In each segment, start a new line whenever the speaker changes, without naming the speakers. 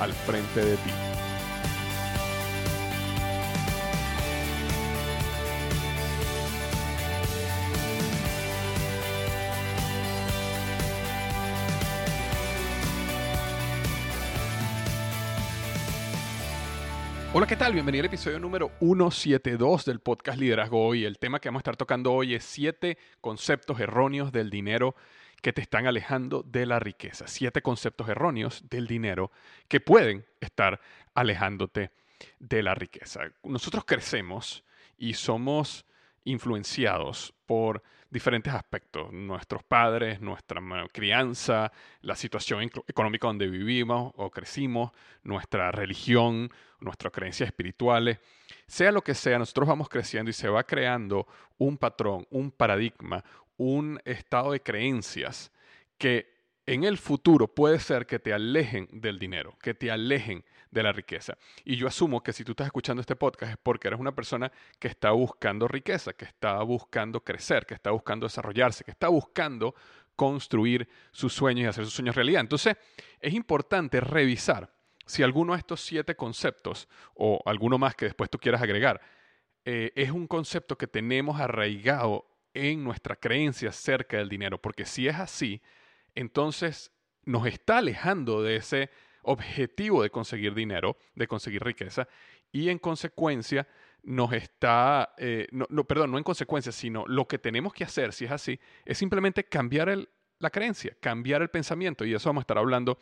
al frente de ti. Hola, ¿qué tal? Bienvenido al episodio número 172 del podcast Liderazgo Hoy. El tema que vamos a estar tocando hoy es siete conceptos erróneos del dinero que te están alejando de la riqueza. Siete conceptos erróneos del dinero que pueden estar alejándote de la riqueza. Nosotros crecemos y somos influenciados por diferentes aspectos, nuestros padres, nuestra crianza, la situación económica donde vivimos o crecimos, nuestra religión, nuestras creencias espirituales, sea lo que sea, nosotros vamos creciendo y se va creando un patrón, un paradigma, un estado de creencias que en el futuro puede ser que te alejen del dinero, que te alejen de la riqueza. Y yo asumo que si tú estás escuchando este podcast es porque eres una persona que está buscando riqueza, que está buscando crecer, que está buscando desarrollarse, que está buscando construir sus sueños y hacer sus sueños realidad. Entonces, es importante revisar si alguno de estos siete conceptos o alguno más que después tú quieras agregar eh, es un concepto que tenemos arraigado en nuestra creencia acerca del dinero, porque si es así, entonces nos está alejando de ese objetivo de conseguir dinero, de conseguir riqueza, y en consecuencia nos está, eh, no, perdón, no en consecuencia, sino lo que tenemos que hacer, si es así, es simplemente cambiar la creencia, cambiar el pensamiento, y eso vamos a estar hablando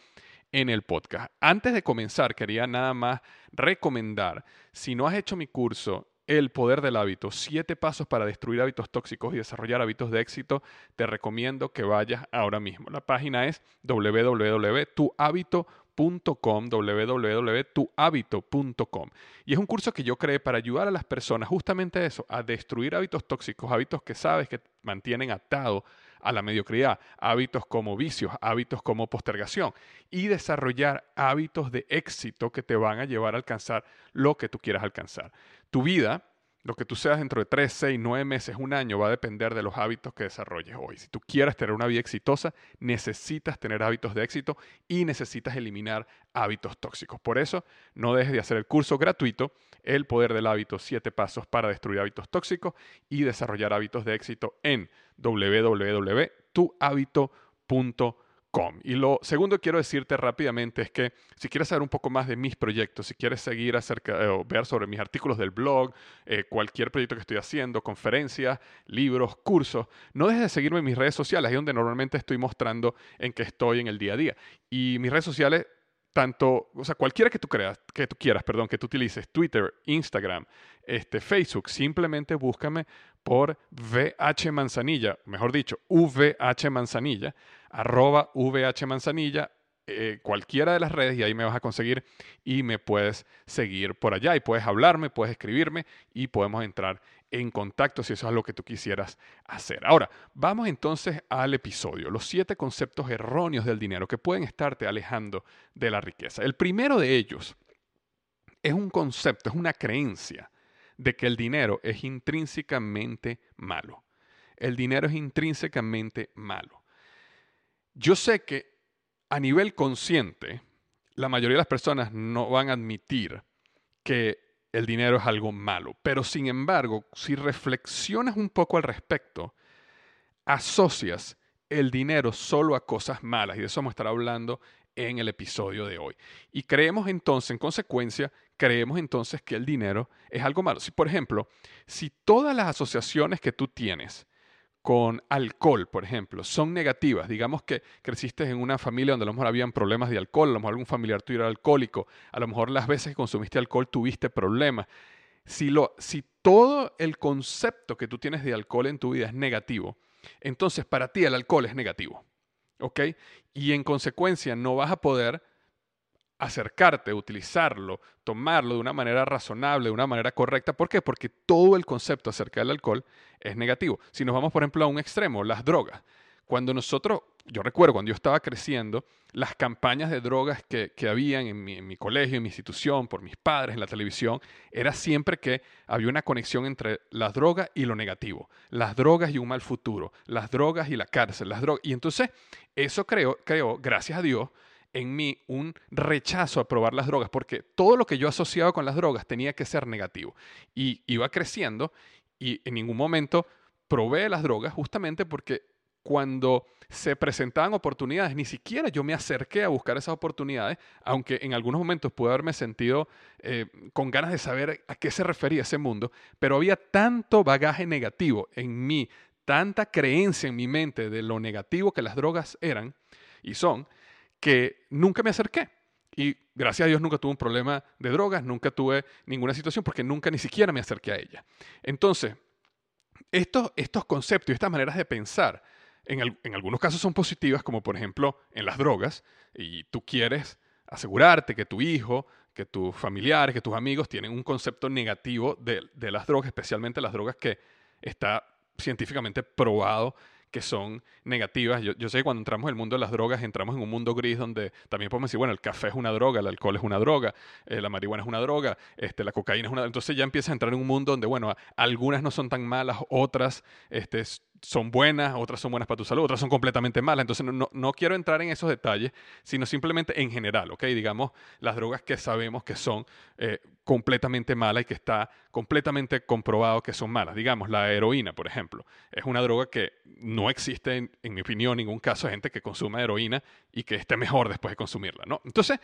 en el podcast. Antes de comenzar, quería nada más recomendar, si no has hecho mi curso el poder del hábito, siete pasos para destruir hábitos tóxicos y desarrollar hábitos de éxito, te recomiendo que vayas ahora mismo. La página es www.tuhabito.com www.tuhabito.com y es un curso que yo creé para ayudar a las personas justamente a eso, a destruir hábitos tóxicos, hábitos que sabes que mantienen atado a la mediocridad, hábitos como vicios, hábitos como postergación y desarrollar hábitos de éxito que te van a llevar a alcanzar lo que tú quieras alcanzar. Tu vida, lo que tú seas dentro de 3, 6, 9 meses, un año, va a depender de los hábitos que desarrolles hoy. Si tú quieres tener una vida exitosa, necesitas tener hábitos de éxito y necesitas eliminar hábitos tóxicos. Por eso, no dejes de hacer el curso gratuito, El Poder del Hábito, 7 Pasos para Destruir Hábitos Tóxicos y Desarrollar Hábitos de Éxito en www.tuhabito.com. Y lo segundo que quiero decirte rápidamente es que si quieres saber un poco más de mis proyectos, si quieres seguir acerca eh, o ver sobre mis artículos del blog, eh, cualquier proyecto que estoy haciendo, conferencias, libros, cursos, no dejes de seguirme en mis redes sociales, ahí donde normalmente estoy mostrando en qué estoy en el día a día. Y mis redes sociales tanto, o sea, cualquiera que tú creas, que tú quieras, perdón, que tú utilices, Twitter, Instagram, este, Facebook, simplemente búscame por VH Manzanilla, mejor dicho, VH Manzanilla, arroba VH Manzanilla, eh, cualquiera de las redes y ahí me vas a conseguir y me puedes seguir por allá y puedes hablarme, puedes escribirme y podemos entrar en contacto si eso es lo que tú quisieras hacer. Ahora, vamos entonces al episodio, los siete conceptos erróneos del dinero que pueden estarte alejando de la riqueza. El primero de ellos es un concepto, es una creencia de que el dinero es intrínsecamente malo. El dinero es intrínsecamente malo. Yo sé que a nivel consciente, la mayoría de las personas no van a admitir que el dinero es algo malo. Pero sin embargo, si reflexionas un poco al respecto, asocias el dinero solo a cosas malas. Y de eso vamos a estar hablando en el episodio de hoy. Y creemos entonces, en consecuencia, creemos entonces que el dinero es algo malo. Si, por ejemplo, si todas las asociaciones que tú tienes con alcohol, por ejemplo, son negativas. Digamos que creciste en una familia donde a lo mejor habían problemas de alcohol, a lo mejor algún familiar tuyo era alcohólico, a lo mejor las veces que consumiste alcohol tuviste problemas. Si, lo, si todo el concepto que tú tienes de alcohol en tu vida es negativo, entonces para ti el alcohol es negativo. ¿Ok? Y en consecuencia no vas a poder acercarte, utilizarlo, tomarlo de una manera razonable, de una manera correcta. ¿Por qué? Porque todo el concepto acerca del alcohol es negativo. Si nos vamos, por ejemplo, a un extremo, las drogas. Cuando nosotros, yo recuerdo cuando yo estaba creciendo, las campañas de drogas que, que habían en mi, colegio, en mi institución, por mis padres, en la televisión, era siempre que había una conexión entre las drogas y lo negativo. Las drogas y un mal futuro. Las drogas y la cárcel. Las drogas. Y entonces, eso creó, creó gracias a Dios, en mí un rechazo a probar las drogas, porque todo lo que yo asociaba con las drogas tenía que ser negativo. Y iba creciendo y en ningún momento probé las drogas justamente porque cuando se presentaban oportunidades, ni siquiera yo me acerqué a buscar esas oportunidades, aunque en algunos momentos pude haberme sentido eh, con ganas de saber a qué se refería ese mundo, pero había tanto bagaje negativo en mí, tanta creencia en mi mente de lo negativo que las drogas eran y son, que nunca me acerqué. Y gracias a Dios nunca tuve un problema de drogas, nunca tuve ninguna situación porque nunca ni siquiera me acerqué a ella. Entonces, estos, estos conceptos y estas maneras de pensar, en, en algunos casos son positivas, como por ejemplo en las drogas, y tú quieres asegurarte que tu hijo, que tus familiares, que tus amigos tienen un concepto negativo de, de las drogas, especialmente las drogas que está científicamente probado que son negativas. Yo, sé que cuando entramos en el mundo de las drogas, entramos en un mundo gris donde también podemos decir, bueno, el café es una droga, el alcohol es una droga, eh, la marihuana es una droga, este, la cocaína es una... Entonces ya empieza a entrar en un mundo donde, bueno, algunas no son tan malas, otras este, son buenas, otras son buenas para tu salud, otras son completamente malas. Entonces no, no, quiero entrar en esos detalles, sino simplemente en general, ¿ok? Digamos, las drogas que sabemos que son eh, completamente malas y que está completamente comprobado que son malas. Digamos, la heroína, por ejemplo, es una droga que no existe, en, mi opinión, ningún caso de gente que consuma heroína y que esté mejor después de consumirla, ¿no? Entonces,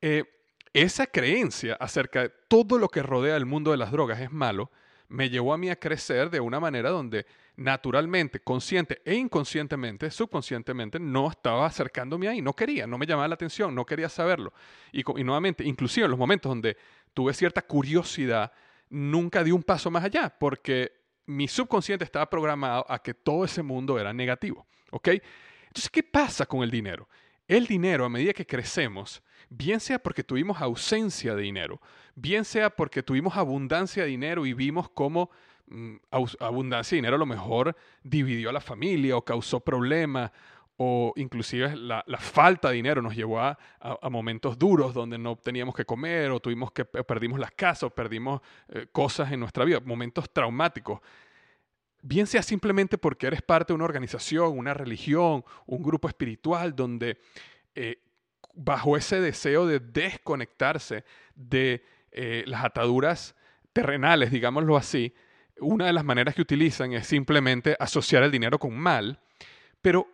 eh, esa creencia acerca de todo lo que rodea el mundo de las drogas es malo, me llevó a mí a crecer de una manera donde naturalmente, consciente e inconscientemente, subconscientemente, no estaba acercándome ahí, no quería, no me llamaba la atención, no quería saberlo. Y, y nuevamente, inclusive en los momentos donde tuve cierta curiosidad, nunca di un paso más allá, porque mi subconsciente estaba programado a que todo ese mundo era negativo. ¿Ok? Entonces, ¿qué pasa con el dinero? El dinero, a medida que crecemos, bien sea porque tuvimos ausencia de dinero, bien sea porque tuvimos abundancia de dinero y vimos cómo abundancia de dinero a lo mejor dividió a la familia o causó problemas o inclusive la, falta de dinero nos llevó a, momentos duros donde no teníamos que comer o tuvimos que perdimos las casas o perdimos eh, cosas en nuestra vida, momentos traumáticos. Bien sea simplemente porque eres parte de una organización, una religión, un grupo espiritual donde eh, bajo ese deseo de desconectarse de eh, las ataduras terrenales, digámoslo así, una de las maneras que utilizan es simplemente asociar el dinero con mal, pero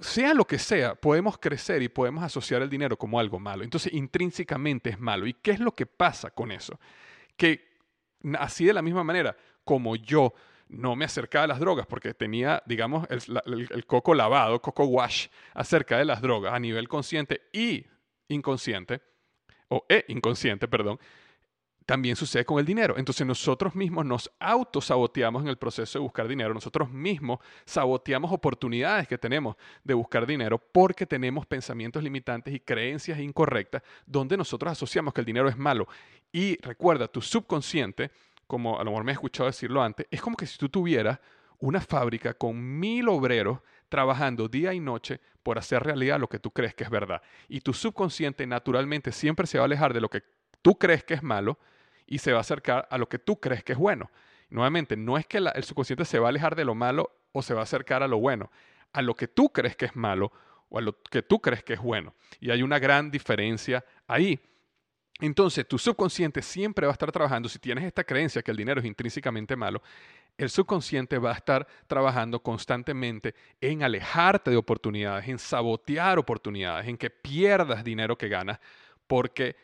sea lo que sea, podemos crecer y podemos asociar el dinero como algo malo. Entonces, intrínsecamente es malo. ¿Y qué es lo que pasa con eso? Que así de la misma manera, como yo no me acercaba a las drogas porque tenía, digamos, el, coco lavado, coco wash, acerca de las drogas a nivel consciente y inconsciente, o e inconsciente, perdón, también sucede con el dinero. Entonces nosotros mismos nos autosaboteamos en el proceso de buscar dinero, nosotros mismos saboteamos oportunidades que tenemos de buscar dinero porque tenemos pensamientos limitantes y creencias incorrectas donde nosotros asociamos que el dinero es malo. Y recuerda, tu subconsciente, como a lo mejor me he escuchado decirlo antes, es como que si tú tuvieras una fábrica con mil obreros trabajando día y noche por hacer realidad lo que tú crees que es verdad. Y tu subconsciente naturalmente siempre se va a alejar de lo que tú crees que es malo y se va a acercar a lo que tú crees que es bueno. Nuevamente, no es que el subconsciente se va a alejar de lo malo o se va a acercar a lo bueno, a lo que tú crees que es malo o a lo que tú crees que es bueno. Y hay una gran diferencia ahí. Entonces, tu subconsciente siempre va a estar trabajando, si tienes esta creencia que el dinero es intrínsecamente malo, el subconsciente va a estar trabajando constantemente en alejarte de oportunidades, en sabotear oportunidades, en que pierdas dinero que ganas, porque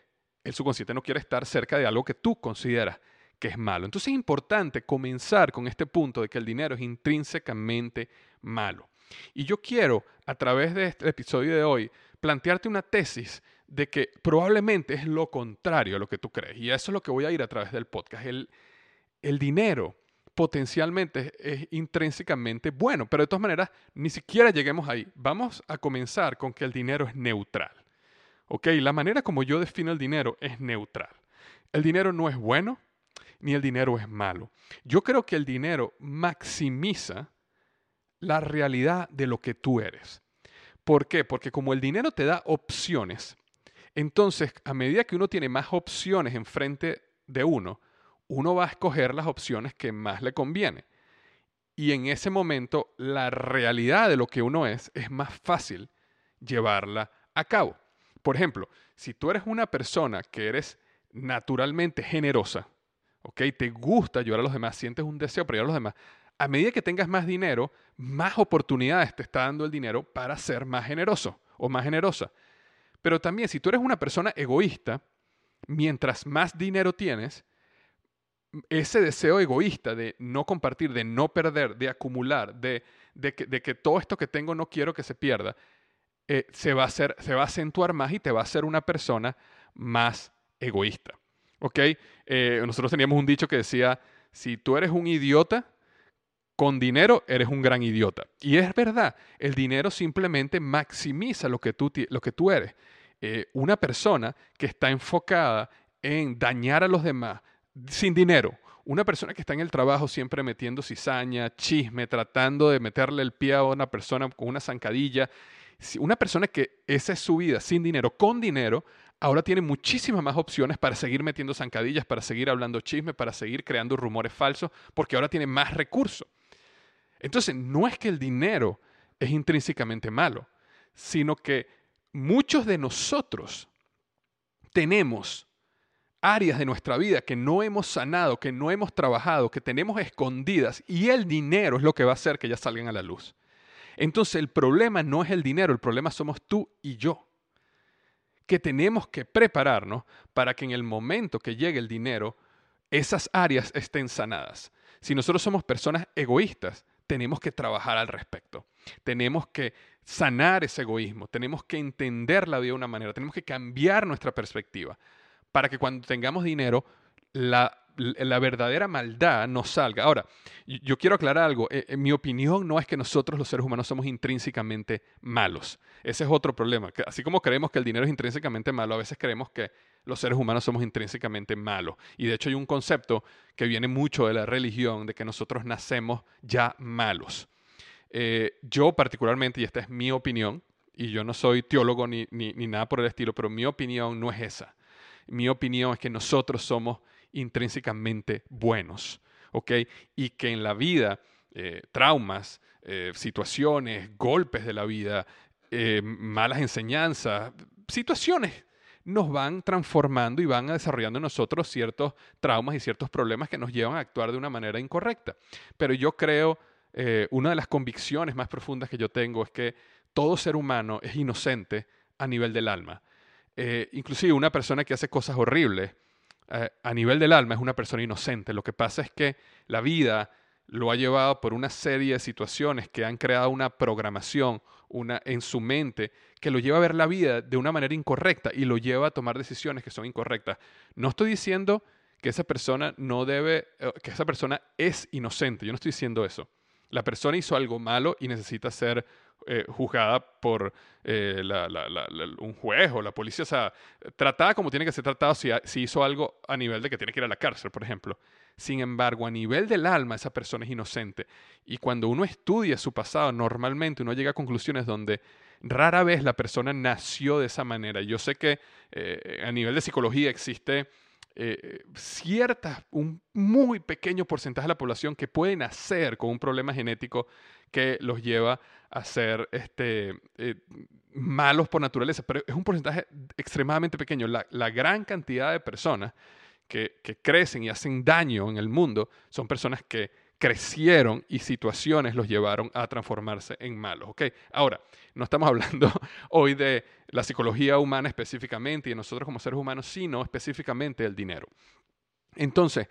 el subconsciente no quiere estar cerca de algo que tú consideras que es malo. Entonces es importante comenzar con este punto de que el dinero es intrínsecamente malo. Y yo quiero, a través de este episodio de hoy, plantearte una tesis de que probablemente es lo contrario a lo que tú crees. Y eso es lo que voy a ir a través del podcast. El, dinero potencialmente es intrínsecamente bueno, pero de todas maneras, ni siquiera lleguemos ahí. Vamos a comenzar con que el dinero es neutral. ¿Ok? La manera como yo defino el dinero es neutral. El dinero no es bueno ni el dinero es malo. Yo creo que el dinero maximiza la realidad de lo que tú eres. ¿Por qué? Porque como el dinero te da opciones, entonces a medida que uno tiene más opciones enfrente de uno, uno va a escoger las opciones que más le conviene. Y en ese momento la realidad de lo que uno es es más fácil llevarla a cabo. Por ejemplo, si tú eres una persona que eres naturalmente generosa, ¿ok? Te gusta ayudar a los demás, sientes un deseo para ayudar a los demás. A medida que tengas más dinero, más oportunidades te está dando el dinero para ser más generoso o más generosa. Pero también si tú eres una persona egoísta, mientras más dinero tienes, ese deseo egoísta de no compartir, de no perder, de acumular, de, que, de que todo esto que tengo no quiero que se pierda, eh, se, va a hacer, se va a acentuar más y te va a hacer una persona más egoísta. ¿Ok? Eh, nosotros teníamos un dicho que decía, si tú eres un idiota, con dinero eres un gran idiota. Y es verdad, el dinero simplemente maximiza lo que tú, lo que tú eres. Eh, una persona que está enfocada en dañar a los demás sin dinero, una persona que está en el trabajo siempre metiendo cizaña, chisme, tratando de meterle el pie a una persona con una zancadilla, una persona que esa es su vida sin dinero, con dinero, ahora tiene muchísimas más opciones para seguir metiendo zancadillas, para seguir hablando chisme, para seguir creando rumores falsos, porque ahora tiene más recursos. Entonces, no es que el dinero es intrínsecamente malo, sino que muchos de nosotros tenemos áreas de nuestra vida que no hemos sanado, que no hemos trabajado, que tenemos escondidas, y el dinero es lo que va a hacer que ya salgan a la luz. Entonces el problema no es el dinero, el problema somos tú y yo. Que tenemos que prepararnos para que en el momento que llegue el dinero, esas áreas estén sanadas. Si nosotros somos personas egoístas, tenemos que trabajar al respecto. Tenemos que sanar ese egoísmo, tenemos que entender la vida de una manera, tenemos que cambiar nuestra perspectiva para que cuando tengamos dinero, la la verdadera maldad no salga. Ahora, yo quiero aclarar algo. En eh, eh, mi opinión no es que nosotros los seres humanos somos intrínsecamente malos. Ese es otro problema. Así como creemos que el dinero es intrínsecamente malo, a veces creemos que los seres humanos somos intrínsecamente malos. Y de hecho hay un concepto que viene mucho de la religión, de que nosotros nacemos ya malos. Eh, yo particularmente, y esta es mi opinión, y yo no soy teólogo ni, ni nada por el estilo, pero mi opinión no es esa. Mi opinión es que nosotros somos intrínsecamente buenos, ¿ok? Y que en la vida, eh, traumas, eh, situaciones, golpes de la vida, eh, malas enseñanzas, situaciones nos van transformando y van desarrollando en nosotros ciertos traumas y ciertos problemas que nos llevan a actuar de una manera incorrecta. Pero yo creo, una de las convicciones más profundas que yo tengo es que todo ser humano es inocente a nivel del alma. inclusive una persona que hace cosas horribles a nivel del alma es una persona inocente. Lo que pasa es que la vida lo ha llevado por una serie de situaciones que han creado una programación una, en su mente que lo lleva a ver la vida de una manera incorrecta y lo lleva a tomar decisiones que son incorrectas. No estoy diciendo que esa persona no debe, eh, que esa persona es inocente, yo no estoy diciendo eso. La persona hizo algo malo y necesita ser eh, juzgada por eh, un juez o la policía, o sea, tratada como tiene que ser tratado si, si hizo algo a nivel de que tiene que ir a la cárcel, por ejemplo. Sin embargo, a nivel del alma, esa persona es inocente. Y cuando uno estudia su pasado, normalmente uno llega a conclusiones donde rara vez la persona nació de esa manera. Yo sé que eh, a nivel de psicología existe eh, cierta, un muy pequeño porcentaje de la población que puede nacer con un problema genético que los lleva a ser este, eh, malos por naturaleza, pero es un porcentaje extremadamente pequeño. la gran cantidad de personas que, crecen y hacen daño en el mundo son personas que crecieron y situaciones los llevaron a transformarse en malos. ¿ok? Ahora, no estamos hablando hoy de la psicología humana específicamente y de nosotros como seres humanos, sino específicamente del dinero. Entonces,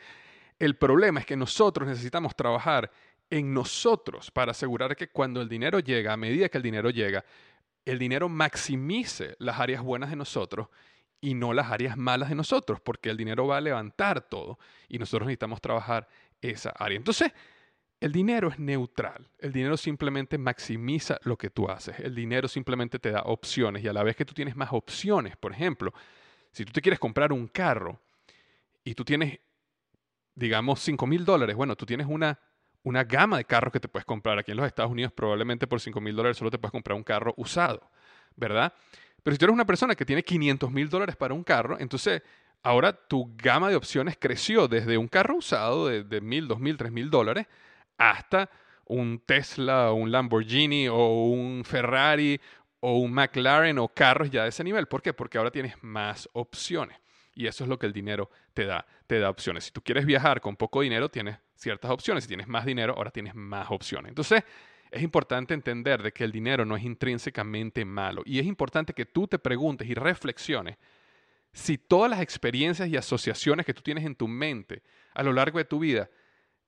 el problema es que nosotros necesitamos trabajar en nosotros para asegurar que cuando el dinero llega, a medida que el dinero llega, el dinero maximice las áreas buenas de nosotros y no las áreas malas de nosotros, porque el dinero va a levantar todo y nosotros necesitamos trabajar esa área. Entonces, el dinero es neutral, el dinero simplemente maximiza lo que tú haces, el dinero simplemente te da opciones y a la vez que tú tienes más opciones, por ejemplo, si tú te quieres comprar un carro y tú tienes, digamos, 5 mil dólares, bueno, tú tienes una, una gama de carros que te puedes comprar. Aquí en los Estados Unidos probablemente por 5 mil dólares solo te puedes comprar un carro usado, ¿verdad? Pero si tú eres una persona que tiene 500 mil dólares para un carro, entonces ahora tu gama de opciones creció desde un carro usado de, de mil, dos mil, tres mil dólares hasta un Tesla, un Lamborghini o un Ferrari o un McLaren o carros ya de ese nivel. ¿Por qué? Porque ahora tienes más opciones. Y eso es lo que el dinero te da, te da opciones. Si tú quieres viajar con poco dinero, tienes ciertas opciones. Si tienes más dinero, ahora tienes más opciones. Entonces, es importante entender de que el dinero no es intrínsecamente malo y es importante que tú te preguntes y reflexiones si todas las experiencias y asociaciones que tú tienes en tu mente a lo largo de tu vida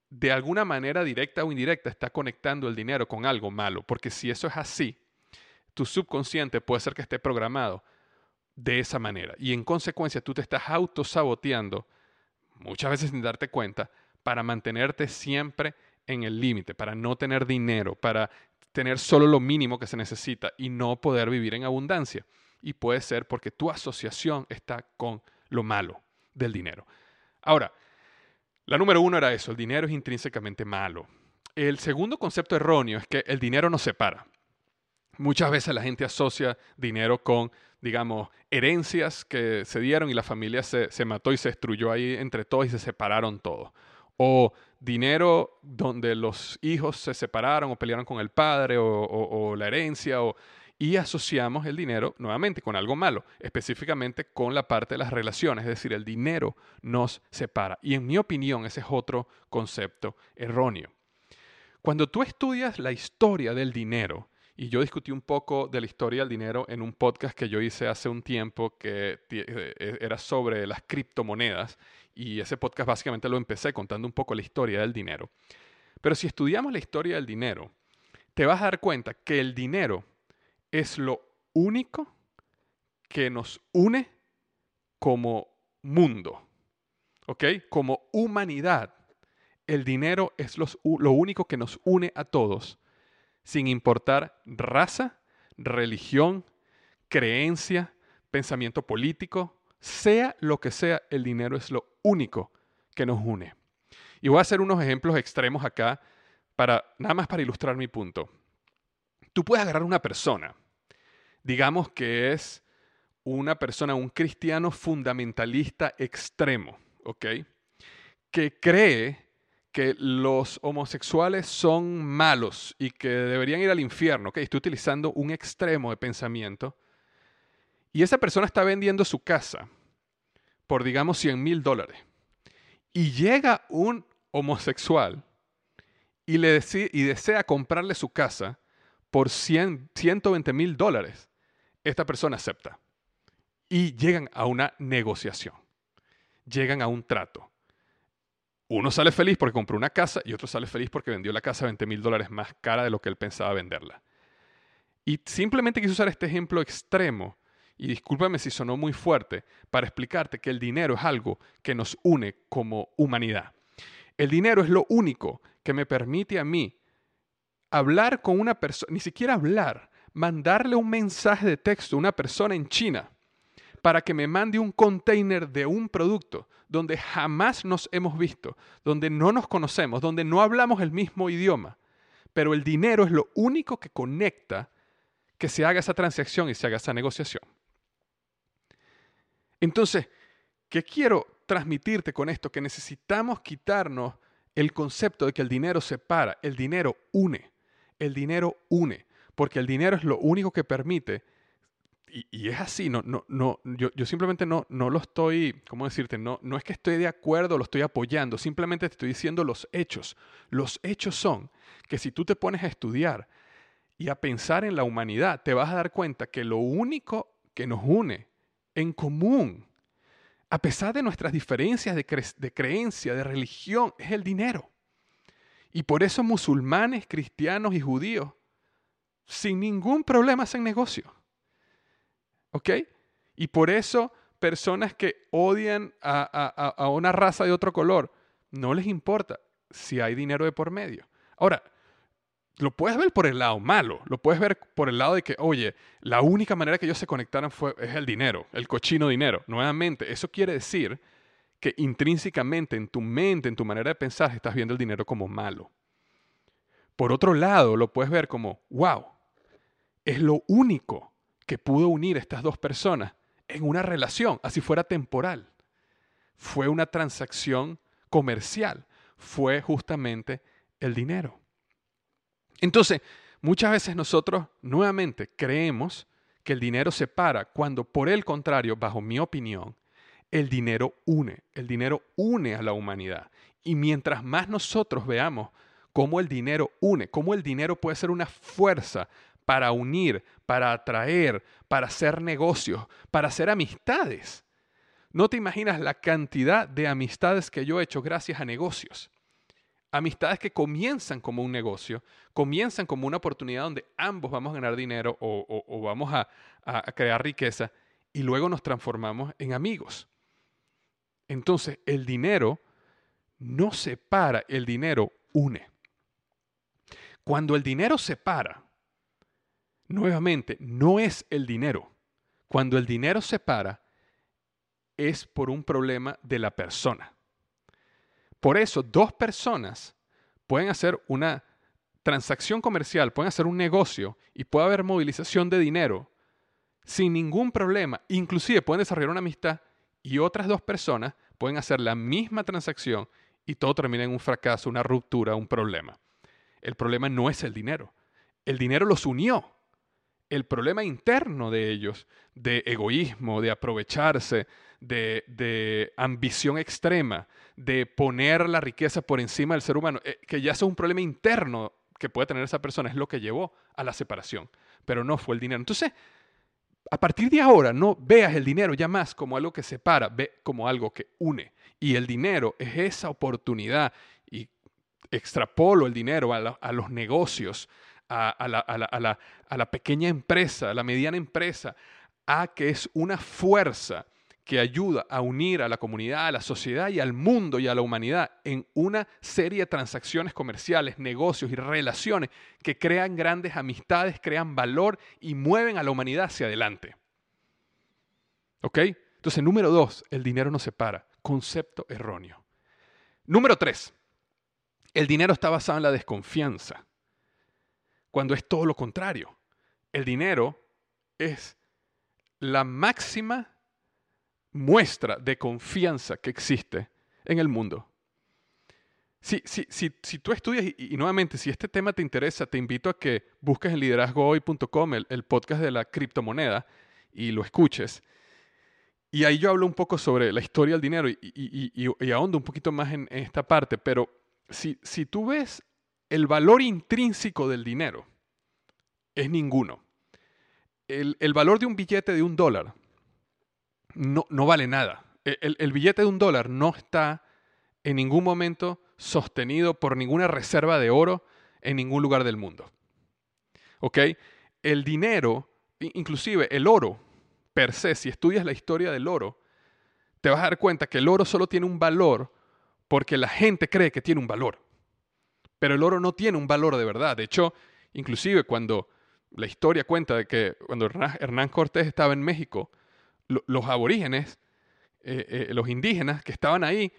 de alguna manera directa o indirecta está conectando el dinero con algo malo, porque si eso es así, tu subconsciente puede ser que esté programado de esa manera y en consecuencia tú te estás autosaboteando muchas veces sin darte cuenta para mantenerte siempre en el límite, para no tener dinero, para tener solo lo mínimo que se necesita y no poder vivir en abundancia. Y puede ser porque tu asociación está con lo malo del dinero. Ahora, la número uno era eso, el dinero es intrínsecamente malo. El segundo concepto erróneo es que el dinero nos separa. Muchas veces la gente asocia dinero con, digamos, herencias que se dieron y la familia se, se mató y se destruyó ahí entre todos y se separaron todos o dinero donde los hijos se separaron o pelearon con el padre o, la herencia y asociamos el dinero nuevamente con algo malo, específicamente con la parte de las relaciones, es decir, el dinero nos separa. Y en mi opinión ese es otro concepto erróneo. Cuando tú estudias la historia del dinero, y yo discutí un poco de la historia del dinero en un podcast que yo hice hace un tiempo que eh, era sobre las criptomonedas y ese podcast básicamente lo empecé contando un poco la historia del dinero. Pero si estudiamos la historia del dinero, te vas a dar cuenta que el dinero es lo único que nos une como mundo, ¿ok? Como humanidad. El dinero es lo único que nos une a todos, sin importar raza, religión, creencia, pensamiento político, sea lo que sea, el dinero es lo único que nos une. Y voy a hacer unos ejemplos extremos acá para nada más para ilustrar mi punto. Tú puedes agarrar una persona, digamos que es una persona, un cristiano fundamentalista extremo, ¿ok? Que cree que los homosexuales son malos y que deberían ir al infierno, ¿ok? Estoy utilizando un extremo de pensamiento. Y esa persona está vendiendo su casa por, digamos, 100 mil dólares. Y llega un homosexual y, le y desea comprarle su casa por 100, 120 mil dólares. Esta persona acepta. Y llegan a una negociación. Llegan a un trato. Uno sale feliz porque compró una casa y otro sale feliz porque vendió la casa 20 mil dólares más cara de lo que él pensaba venderla. Y simplemente quise usar este ejemplo extremo, y discúlpame si sonó muy fuerte, para explicarte que el dinero es algo que nos une como humanidad. El dinero es lo único que me permite a mí hablar con una persona, ni siquiera hablar, mandarle un mensaje de texto a una persona en China para que me mande un container de un producto donde jamás nos hemos visto, donde no nos conocemos, donde no hablamos el mismo idioma. Pero el dinero es lo único que conecta que se haga esa transacción y se haga esa negociación. Entonces, ¿qué quiero transmitirte con esto? Que necesitamos quitarnos el concepto de que el dinero separa, el dinero une, el dinero une, porque el dinero es lo único que permite, y, es así, no, no, no, yo, yo, simplemente no, no lo estoy, ¿cómo decirte? No, no es que estoy de acuerdo, lo estoy apoyando, simplemente te estoy diciendo los hechos. Los hechos son que si tú te pones a estudiar y a pensar en la humanidad, te vas a dar cuenta que lo único que nos une en común, a pesar de nuestras diferencias de, de creencia, de religión, es el dinero. Y por eso musulmanes, cristianos y judíos, sin ningún problema hacen negocio. ¿Ok? Y por eso personas que odian a, a, una raza de otro color, no les importa si hay dinero de por medio. Ahora, lo puedes ver por el lado malo, lo puedes ver por el lado de que, oye, la única manera que ellos se conectaron fue, es el dinero, el cochino dinero. Nuevamente, eso quiere decir que intrínsecamente en tu mente, en tu manera de pensar, estás viendo el dinero como malo. Por otro lado, lo puedes ver como, wow, es lo único que pudo unir estas dos personas en una relación, así fuera temporal. Fue una transacción comercial, fue justamente el dinero. Entonces, muchas veces nosotros nuevamente creemos que el dinero separa cuando por el contrario, bajo mi opinión, el dinero une, el dinero une a la humanidad. Y mientras más nosotros veamos cómo el dinero une, cómo el dinero puede ser una fuerza para unir, para atraer, para hacer negocios, para hacer amistades. No te imaginas la cantidad de amistades que yo he hecho gracias a negocios. Amistades que comienzan como un negocio, comienzan como una oportunidad donde ambos vamos a ganar dinero o, vamos a, a crear riqueza y luego nos transformamos en amigos. Entonces, el dinero no separa, el dinero une. Cuando el dinero separa, nuevamente, no es el dinero. Cuando el dinero separa, es por un problema de la persona. Por eso, dos personas pueden hacer una transacción comercial, pueden hacer un negocio y puede haber movilización de dinero sin ningún problema. Inclusive pueden desarrollar una amistad y otras dos personas pueden hacer la misma transacción y todo termina en un fracaso, una ruptura, un problema. El problema no es el dinero. El dinero los unió. El problema interno de ellos, de egoísmo, de aprovecharse, de, ambición extrema, de poner la riqueza por encima del ser humano, eh, que ya es un problema interno que puede tener esa persona, es lo que llevó a la separación, pero no fue el dinero. Entonces, a partir de ahora, no veas el dinero ya más como algo que separa, ve como algo que une. Y el dinero es esa oportunidad, y extrapolo el dinero a, los negocios, a, la, a la pequeña empresa, a la mediana empresa, a que es una fuerza que ayuda a unir a la comunidad, a la sociedad y al mundo y a la humanidad en una serie de transacciones comerciales, negocios y relaciones que crean grandes amistades, crean valor y mueven a la humanidad hacia adelante. ¿Ok? Entonces, número dos, el dinero no separa. Concepto erróneo. Número tres, el dinero está basado en la desconfianza, cuando es todo lo contrario. El dinero es la máxima muestra de confianza que existe en el mundo. Si, si, si, si tú estudias, y, nuevamente, si este tema te interesa, te invito a que busques en liderazgohoy.com el, el podcast de la criptomoneda y lo escuches. Y ahí yo hablo un poco sobre la historia del dinero y, y, ahondo un poquito más en, esta parte, pero si, si tú ves el valor intrínseco del dinero, es ninguno. El, valor de un billete de un dólar no, vale nada. El, billete de un dólar no está en ningún momento sostenido por ninguna reserva de oro en ningún lugar del mundo. ¿Ok? El dinero, inclusive el oro, per se, si estudias la historia del oro, te vas a dar cuenta que el oro solo tiene un valor porque la gente cree que tiene un valor. Pero el oro no tiene un valor de verdad. De hecho, inclusive cuando la historia cuenta de que cuando Hernán Cortés estaba en México, los aborígenes, eh, eh, los indígenas que estaban ahí,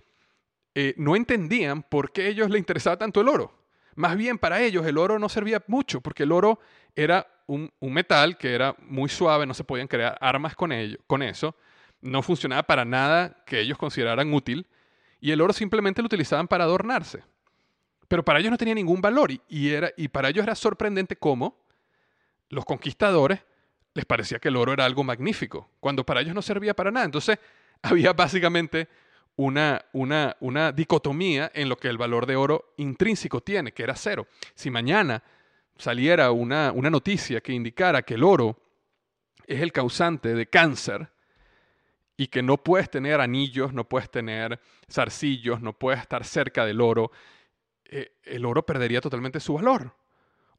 eh, no entendían por qué a ellos les interesaba tanto el oro. Más bien para ellos el oro no servía mucho, porque el oro era un, metal que era muy suave, no se podían crear armas con, ello, con eso, no funcionaba para nada que ellos consideraran útil, y el oro simplemente lo utilizaban para adornarse. Pero para ellos no tenía ningún valor, y, era, y para ellos era sorprendente cómo los conquistadores les parecía que el oro era algo magnífico, cuando para ellos no servía para nada. Entonces había básicamente una, una, una dicotomía en lo que el valor de oro intrínseco tiene, que era cero. Si mañana saliera una, una noticia que indicara que el oro es el causante de cáncer y que no puedes tener anillos, no puedes tener zarcillos, no puedes estar cerca del oro, eh, el oro perdería totalmente su valor.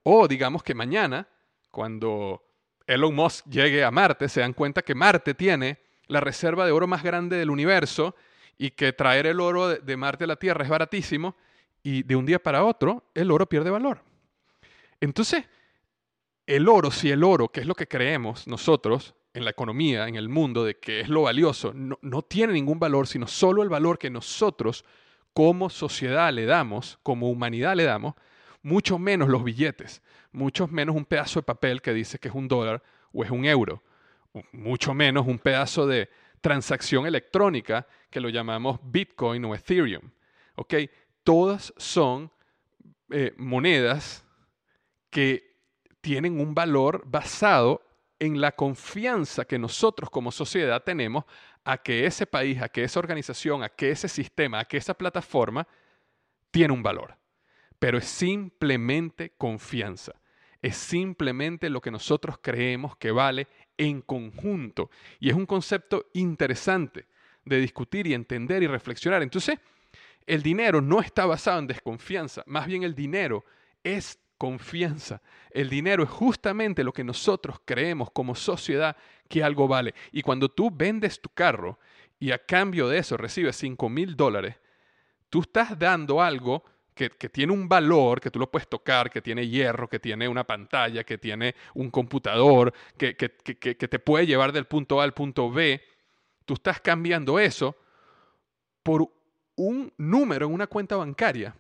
O digamos que mañana, cuando Elon Musk llegue a Marte, se dan cuenta que Marte tiene la reserva de oro más grande del universo y que traer el oro de Marte a la Tierra es baratísimo y de un día para otro el oro pierde valor. Entonces, el oro, si el oro, que es lo que creemos nosotros en la economía, en el mundo, de que es lo valioso, no, no tiene ningún valor, sino solo el valor que nosotros como sociedad le damos, como humanidad le damos, mucho menos los billetes, mucho menos un pedazo de papel que dice que es un dólar o es un euro, mucho menos un pedazo de, transacción electrónica que lo llamamos Bitcoin o Ethereum. ¿Ok? Todas son eh, monedas que tienen un valor basado en la confianza que nosotros como sociedad tenemos a que ese país, a que esa organización, a que ese sistema, a que esa plataforma tiene un valor. Pero es simplemente confianza. Es simplemente lo que nosotros creemos que vale en conjunto. Y es un concepto interesante de discutir y entender y reflexionar. Entonces, el dinero no está basado en desconfianza, más bien el dinero es confianza. El dinero es justamente lo que nosotros creemos como sociedad que algo vale. Y cuando tú vendes tu carro y a cambio de eso recibes 5 mil dólares, tú estás dando algo que, tiene un valor, que tú lo puedes tocar, que tiene hierro, que tiene una pantalla, que tiene un computador, que, que, te puede llevar del punto A al punto B, tú estás cambiando eso por un número en una cuenta bancaria,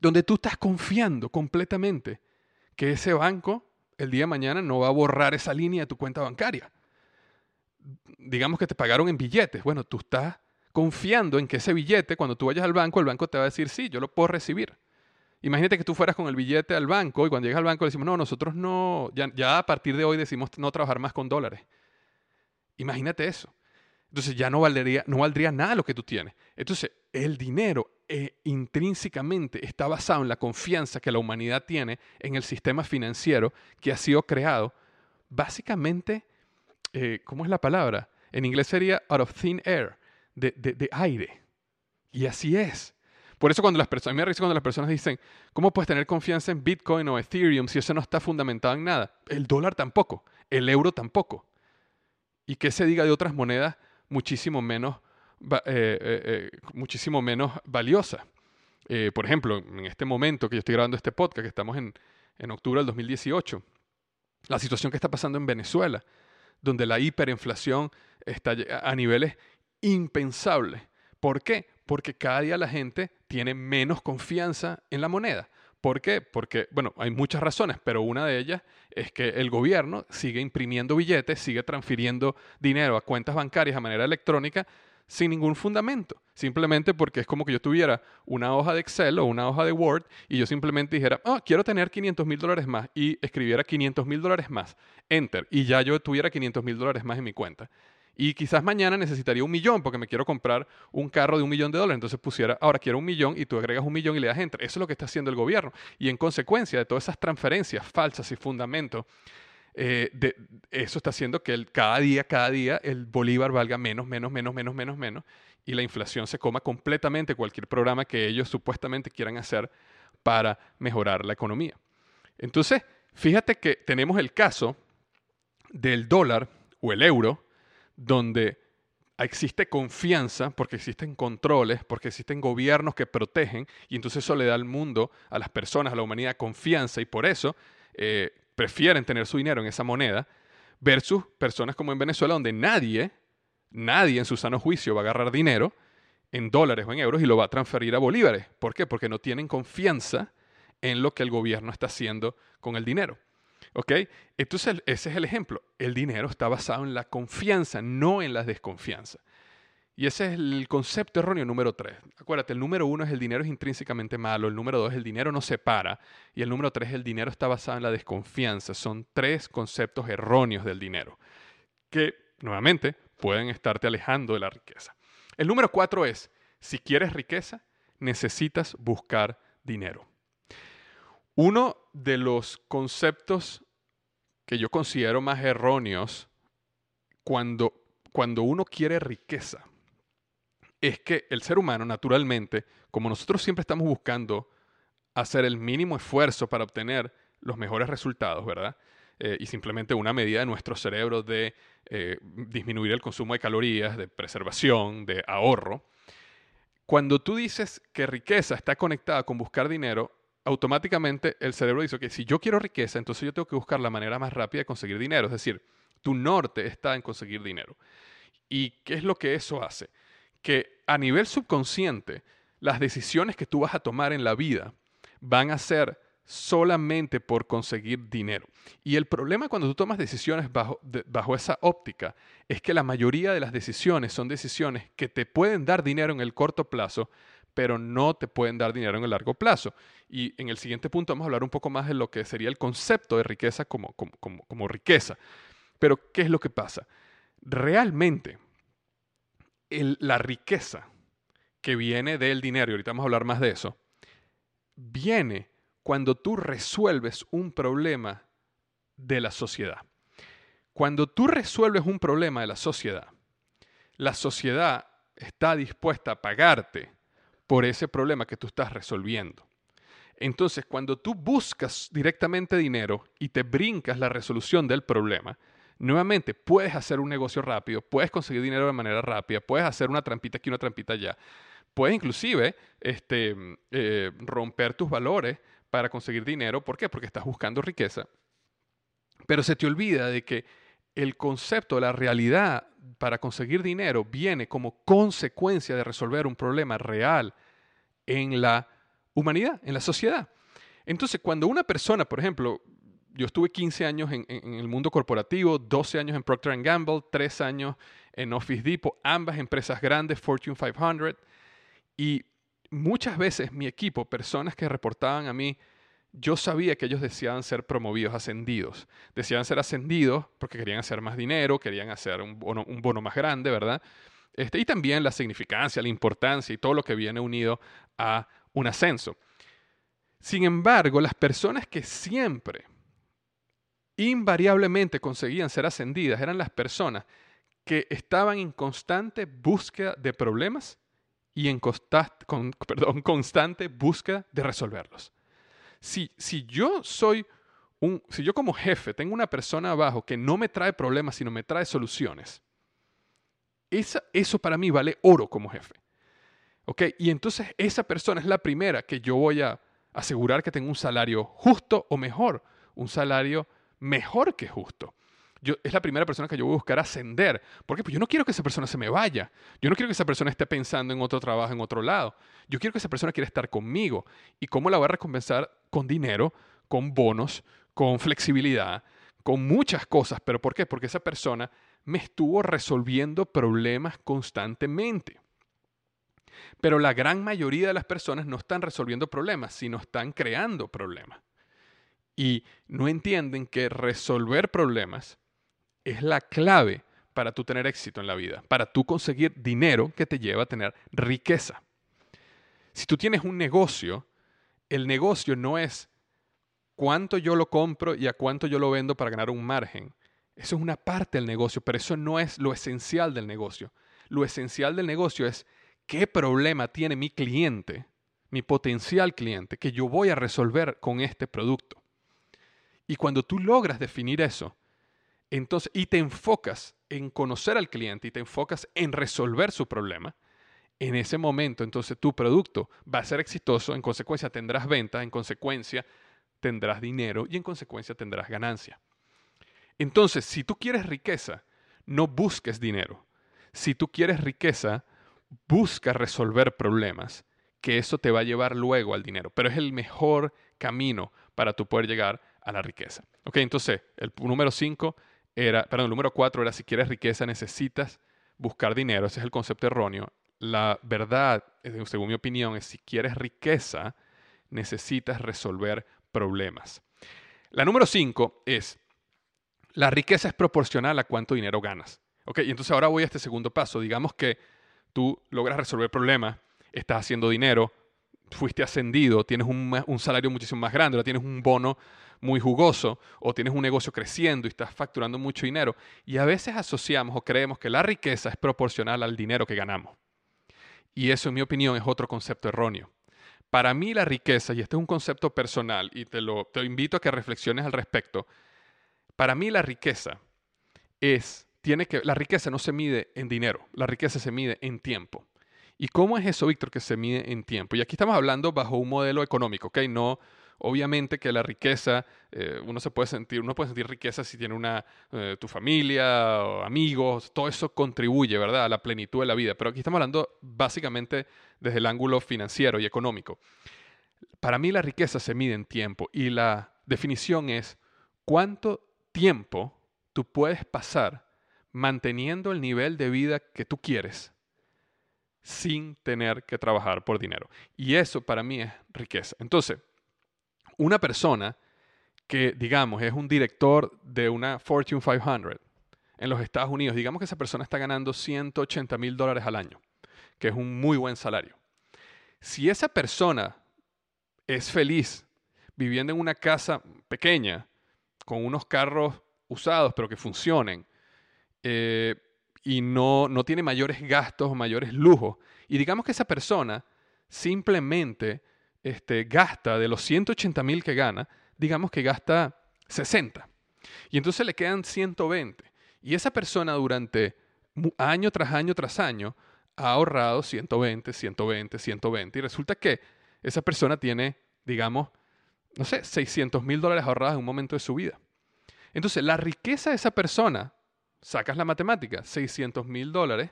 donde tú estás confiando completamente que ese banco el día de mañana no va a borrar esa línea de tu cuenta bancaria. Digamos que te pagaron en billetes. Bueno, tú estás confiando en que ese billete, cuando tú vayas al banco, el banco te va a decir, sí, yo lo puedo recibir. Imagínate que tú fueras con el billete al banco y cuando llegas al banco le decimos, no, nosotros no, ya, a partir de hoy decimos no trabajar más con dólares. Imagínate eso. Entonces ya no valdría, no valdría nada lo que tú tienes. Entonces el dinero eh, intrínsecamente está basado en la confianza que la humanidad tiene en el sistema financiero que ha sido creado básicamente, eh, ¿cómo es la palabra? En inglés sería out of thin air de, aire. Y así es. Por eso cuando las personas, me cuando las personas dicen, ¿cómo puedes tener confianza en Bitcoin o Ethereum si eso no está fundamentado en nada? El dólar tampoco, el euro tampoco. Y que se diga de otras monedas muchísimo menos, eh, eh, eh, muchísimo menos valiosas. por ejemplo, en este momento que yo estoy grabando este podcast, que estamos en, en octubre del 2018, la situación que está pasando en Venezuela, donde la hiperinflación está a niveles impensable. ¿Por qué? Porque cada día la gente tiene menos confianza en la moneda. ¿Por qué? Porque, bueno, hay muchas razones, pero una de ellas es que el gobierno sigue imprimiendo billetes, sigue transfiriendo dinero a cuentas bancarias a manera electrónica sin ningún fundamento. Simplemente porque es como que yo tuviera una hoja de Excel o una hoja de Word y yo simplemente dijera, oh, quiero tener 500 mil dólares más y escribiera 500 mil dólares más, enter, y ya yo tuviera 500 mil dólares más en mi cuenta. Y quizás mañana necesitaría un millón porque me quiero comprar un carro de un millón de dólares. Entonces pusiera, ahora quiero un millón y tú agregas un millón y le das enter. Eso es lo que está haciendo el gobierno. Y en consecuencia de todas esas transferencias falsas y fundamentos eh, eso está haciendo que cada día, cada día el bolívar valga menos, menos, menos, menos, menos, menos, y la inflación se coma completamente cualquier programa que ellos supuestamente quieran hacer para mejorar la economía. Entonces, fíjate que tenemos el caso del dólar o el euro, donde existe confianza, porque existen controles, porque existen gobiernos que protegen, y entonces eso le da al mundo, a las personas, a la humanidad confianza, y por eso eh, prefieren tener su dinero en esa moneda, versus personas como en Venezuela, donde nadie, nadie en su sano juicio va a agarrar dinero en dólares o en euros y lo va a transferir a bolívares. ¿Por qué? Porque no tienen confianza en lo que el gobierno está haciendo con el dinero. ¿Ok? Entonces, ese es el ejemplo. El dinero está basado en la confianza, no en la desconfianza. Y ese es el concepto erróneo número tres. Acuérdate, el número uno es el dinero es intrínsecamente malo, el número dos el dinero no se para y el número tres el dinero está basado en la desconfianza. Son tres conceptos erróneos del dinero que, nuevamente, pueden estarte alejando de la riqueza. El número cuatro es, si quieres riqueza, necesitas buscar dinero. Uno de los conceptos que yo considero más erróneos cuando, cuando uno quiere riqueza es que el ser humano, naturalmente, como nosotros siempre estamos buscando hacer el mínimo esfuerzo para obtener los mejores resultados, ¿verdad? Eh, y simplemente una medida de nuestro cerebro de eh, disminuir el consumo de calorías, de preservación, de ahorro. Cuando tú dices que riqueza está conectada con buscar dinero, automáticamente el cerebro dice que si yo quiero riqueza, entonces yo tengo que buscar la manera más rápida de conseguir dinero. Es decir, tu norte está en conseguir dinero. ¿Y qué es lo que eso hace? Que a nivel subconsciente, las decisiones que tú vas a tomar en la vida van a ser solamente por conseguir dinero. Y el problema cuando tú tomas decisiones bajo, bajo, esa óptica es que la mayoría de las decisiones son decisiones que te pueden dar dinero en el corto plazo, pero no te pueden dar dinero en el largo plazo. Y en el siguiente punto vamos a hablar un poco más de lo que sería el concepto de riqueza como, como, riqueza. Pero, ¿qué es lo que pasa? Realmente, la riqueza que viene del dinero, y ahorita vamos a hablar más de eso, viene cuando tú resuelves un problema de la sociedad. Cuando tú resuelves un problema de la sociedad, la sociedad está dispuesta a pagarte por ese problema que tú estás resolviendo. Entonces, cuando tú buscas directamente dinero y te brincas la resolución del problema, nuevamente puedes hacer un negocio rápido, puedes conseguir dinero de manera rápida, puedes hacer una trampita aquí, una trampita allá. Puedes inclusive este, eh, romper tus valores para conseguir dinero. ¿Por qué? Porque estás buscando riqueza. Pero se te olvida de que el concepto la realidad para conseguir dinero viene como consecuencia de resolver un problema real en la humanidad, en la sociedad. Entonces, cuando una persona, por ejemplo, yo estuve 15 años en, el mundo corporativo, 12 años en Procter Gamble, 3 años en Office Depot, ambas empresas grandes, Fortune 500, y muchas veces mi equipo, personas que reportaban a mí, yo sabía que ellos deseaban ser promovidos, ascendidos. Deseaban ser ascendidos porque querían hacer más dinero, querían hacer un bono, más grande, ¿verdad? Este, y también la significancia, la importancia y todo lo que viene unido a un ascenso. Sin embargo, las personas que siempre, invariablemente conseguían ser ascendidas eran las personas que estaban en constante búsqueda de problemas y en constante búsqueda de resolverlos si, yo soy un, si yo como jefe tengo una persona abajo que no me trae problemas, sino me trae soluciones, eso para mí vale oro como jefe. ¿Ok? Y entonces esa persona es la primera que yo voy a asegurar que tenga un salario justo o mejor, un salario mejor que justo es la primera persona que yo voy a buscar ascender. ¿Por qué? Pues yo no quiero que esa persona se me vaya. Yo no quiero que esa persona esté pensando en otro trabajo en otro lado. Yo quiero que esa persona quiera estar conmigo. ¿Y cómo la voy a recompensar? Con dinero, con bonos, con flexibilidad, con muchas cosas. ¿Pero por qué? Porque esa persona me estuvo resolviendo problemas constantemente. Pero la gran mayoría de las personas no están resolviendo problemas, sino están creando problemas. Y no entienden que resolver problemas es la clave para tú tener éxito en la vida, para tú conseguir dinero que te lleva a tener riqueza. Si tú tienes un negocio, el negocio no es cuánto yo lo compro y a cuánto yo lo vendo para ganar un margen. Eso es una parte del negocio, pero eso no es lo esencial del negocio. Lo esencial del negocio es qué problema tiene mi cliente, mi potencial cliente, que yo voy a resolver con este producto. Y cuando tú logras definir eso, entonces, y te enfocas en conocer al cliente y te enfocas en resolver su problema, en ese momento entonces tu producto va a ser exitoso, en consecuencia tendrás venta, en consecuencia tendrás dinero y en consecuencia tendrás ganancia. Entonces, si tú quieres riqueza, no busques dinero. Si tú quieres riqueza, busca resolver problemas, que eso te va a llevar luego al dinero, pero es el mejor camino para tú poder llegar a la riqueza. Ok, entonces el número 5 era, perdón, el número 4 era si quieres riqueza necesitas buscar dinero, ese es el concepto erróneo. La verdad, eh, según mi opinión, es si quieres riqueza necesitas resolver problemas. La número 5 es la riqueza es proporcional a cuánto dinero ganas. Ok, y entonces ahora voy a este segundo paso. Digamos que tú logras resolver problemas, estás haciendo dinero, fuiste ascendido, tienes un, un salario muchísimo más grande, ahora tienes un bono muy jugoso o tienes un negocio creciendo y estás facturando mucho dinero. Y a veces asociamos o creemos que la riqueza es proporcional al dinero que ganamos. Y eso, en mi opinión, es otro concepto erróneo. Para mí la riqueza, y este es un concepto personal, y te lo te invito a que reflexiones al respecto, para mí la riqueza es, tiene que, la riqueza no se mide en dinero, la riqueza se mide en tiempo. ¿Y cómo es eso, Víctor, que se mide en tiempo? Y aquí estamos hablando bajo un modelo económico, ¿ok? No, Obviamente que la riqueza, eh, uno se puede sentir, uno puede sentir riqueza si tiene una, eh, tu familia, o amigos, todo eso contribuye, ¿verdad?, a la plenitud de la vida. Pero aquí estamos hablando básicamente desde el ángulo financiero y económico. Para mí la riqueza se mide en tiempo y la definición es cuánto tiempo tú puedes pasar manteniendo el nivel de vida que tú quieres sin tener que trabajar por dinero. Y eso para mí es riqueza. Entonces, una persona que, digamos, es un director de una Fortune 500 en los Estados Unidos, digamos que esa persona está ganando 180 mil dólares al año, que es un muy buen salario. Si esa persona es feliz viviendo en una casa pequeña, con unos carros usados pero que funcionen, eh, y no, no tiene mayores gastos mayores lujos, y digamos que esa persona simplemente este, gasta de los 180 mil que gana, digamos que gasta 60. Y entonces le quedan 120. Y esa persona durante año tras año tras año ha ahorrado 120, 120, 120. Y resulta que esa persona tiene, digamos, no sé, 600 mil dólares ahorrados en un momento de su vida. Entonces, la riqueza de esa persona, sacas la matemática, 600 mil dólares